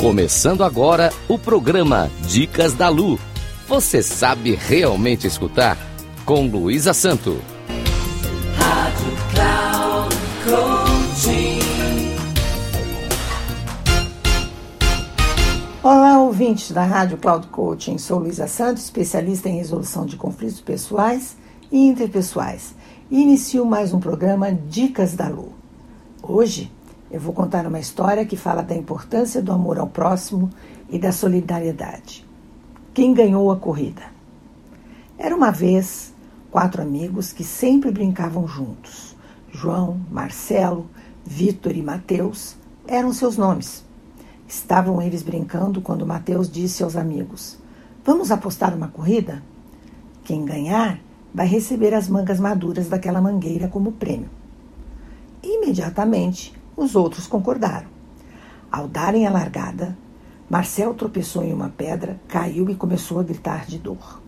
Começando agora o programa Dicas da Lu. Você sabe realmente escutar? Com Luísa Santo. Rádio Cloud. Olá, ouvintes da Rádio Cloud Coaching. Sou Luísa Santos, especialista em resolução de conflitos pessoais e interpessoais. Inicio mais um programa Dicas da Lu. Hoje eu vou contar uma história que fala da importância do amor ao próximo e da solidariedade. Quem ganhou a corrida? Era uma vez quatro amigos que sempre brincavam juntos. João, Marcelo, Vitor e Mateus eram seus nomes. Estavam eles brincando quando Mateus disse aos amigos: Vamos apostar uma corrida? Quem ganhar vai receber as mangas maduras daquela mangueira como prêmio. Imediatamente, os outros concordaram. Ao darem a largada, Marcel tropeçou em uma pedra, caiu e começou a gritar de dor.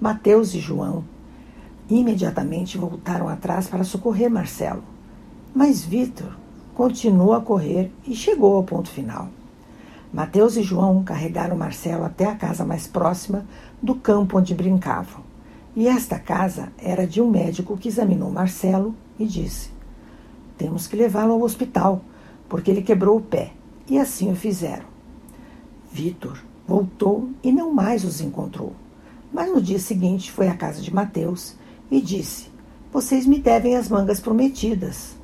Mateus e João imediatamente voltaram atrás para socorrer Marcelo. Mas Vitor continuou a correr e chegou ao ponto final. Mateus e João carregaram Marcelo até a casa mais próxima do campo onde brincavam. E esta casa era de um médico que examinou Marcelo e disse: temos que levá-lo ao hospital, porque ele quebrou o pé. E assim o fizeram. Vitor voltou e não mais os encontrou. Mas no dia seguinte foi à casa de Mateus e disse: Vocês me devem as mangas prometidas.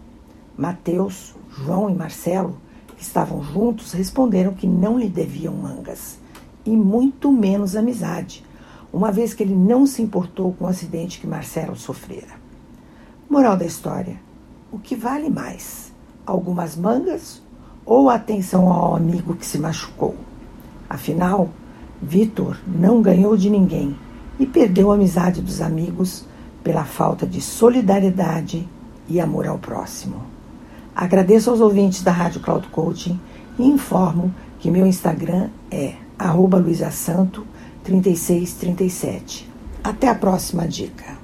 Mateus, João e Marcelo, que estavam juntos, responderam que não lhe deviam mangas, e muito menos amizade, uma vez que ele não se importou com o acidente que Marcelo sofrera. Moral da história: o que vale mais? Algumas mangas ou atenção ao amigo que se machucou? Afinal, Vitor não ganhou de ninguém e perdeu a amizade dos amigos pela falta de solidariedade e amor ao próximo. Agradeço aos ouvintes da Rádio Cloud Coaching e informo que meu Instagram é luisasanto3637. Até a próxima dica.